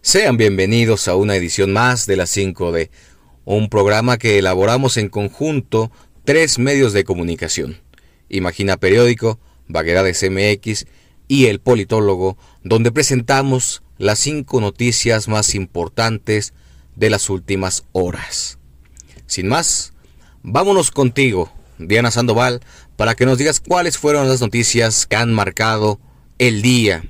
Sean bienvenidos a una edición más de la 5D, un programa que elaboramos en conjunto tres medios de comunicación, Imagina Periódico, Vaguedades MX y El Politólogo, donde presentamos las cinco noticias más importantes de las últimas horas. Sin más, vámonos contigo, Diana Sandoval, para que nos digas cuáles fueron las noticias que han marcado el día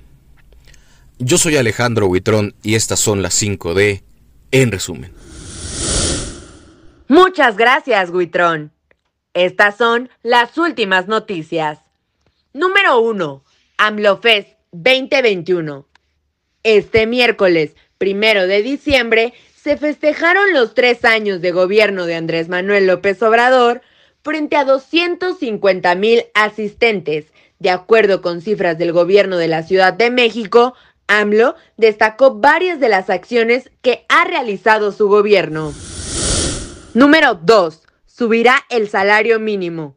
yo soy Alejandro Huitrón y estas son las 5D en resumen. Muchas gracias, Huitrón. Estas son las últimas noticias. Número 1. AMLOFEST 2021. Este miércoles, primero de diciembre, se festejaron los tres años de gobierno de Andrés Manuel López Obrador frente a 250 mil asistentes. De acuerdo con cifras del gobierno de la Ciudad de México, AMLO destacó varias de las acciones que ha realizado su gobierno. Número 2. Subirá el salario mínimo.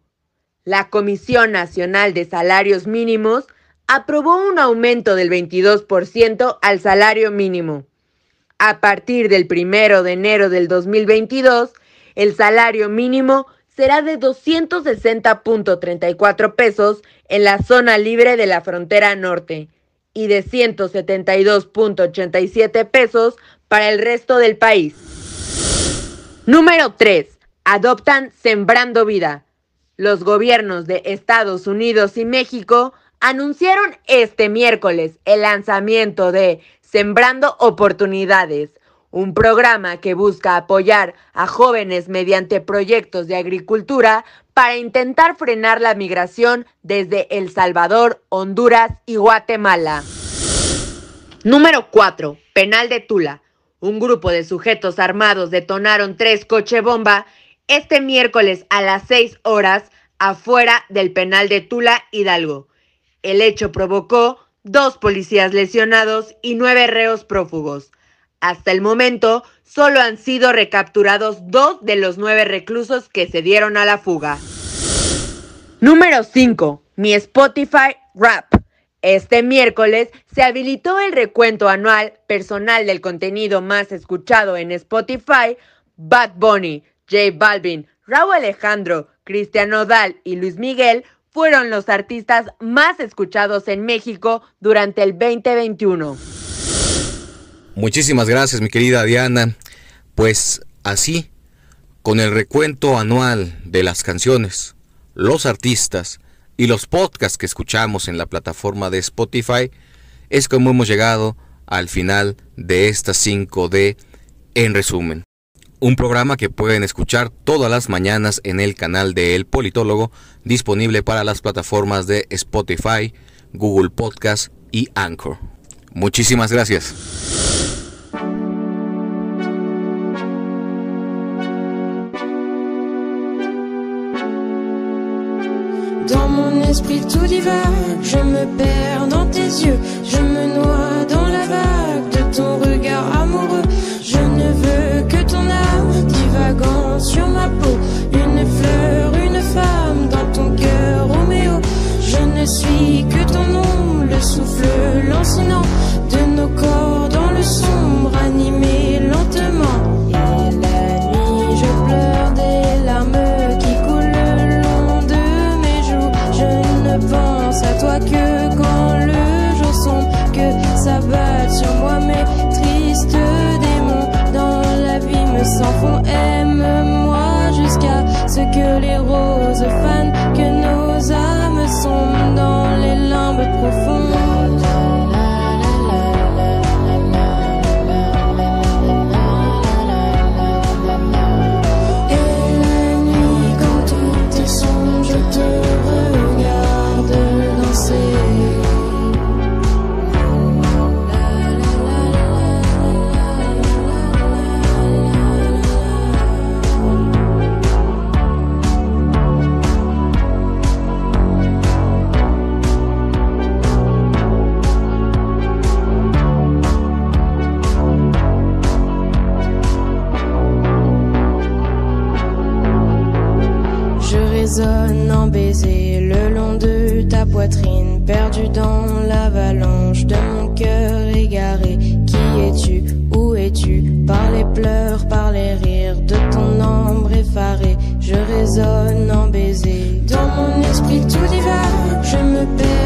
La Comisión Nacional de Salarios Mínimos aprobó un aumento del 22% al salario mínimo. A partir del 1 de enero del 2022, el salario mínimo será de 260.34 pesos en la zona libre de la frontera norte y de 172.87 pesos para el resto del país. Número 3. Adoptan Sembrando Vida. Los gobiernos de Estados Unidos y México anunciaron este miércoles el lanzamiento de Sembrando Oportunidades, un programa que busca apoyar a jóvenes mediante proyectos de agricultura para intentar frenar la migración desde El Salvador, Honduras y Guatemala. Número 4. Penal de Tula. Un grupo de sujetos armados detonaron tres coche bomba este miércoles a las 6 horas afuera del penal de Tula, Hidalgo. El hecho provocó dos policías lesionados y nueve reos prófugos. Hasta el momento, solo han sido recapturados dos de los nueve reclusos que se dieron a la fuga. Número 5. Mi Spotify Rap. Este miércoles se habilitó el recuento anual personal del contenido más escuchado en Spotify. Bad Bunny, J Balvin, Raúl Alejandro, Cristian Nodal y Luis Miguel fueron los artistas más escuchados en México durante el 2021. Muchísimas gracias, mi querida Diana. Pues así, con el recuento anual de las canciones, los artistas y los podcasts que escuchamos en la plataforma de Spotify, es como hemos llegado al final de esta 5D en resumen. Un programa que pueden escuchar todas las mañanas en el canal de El Politólogo, disponible para las plataformas de Spotify, Google Podcast y Anchor. Muchísimas gracias. Sur ma peau, une fleur, une femme dans ton cœur, Roméo. Je ne suis que ton nom, le souffle lancinant que les roses le long de ta poitrine, perdu dans l'avalanche de mon cœur égaré. Qui es-tu? Où es-tu? Par les pleurs, par les rires de ton ombre effarée, je résonne en baiser. Dans mon esprit tout divague, je me perds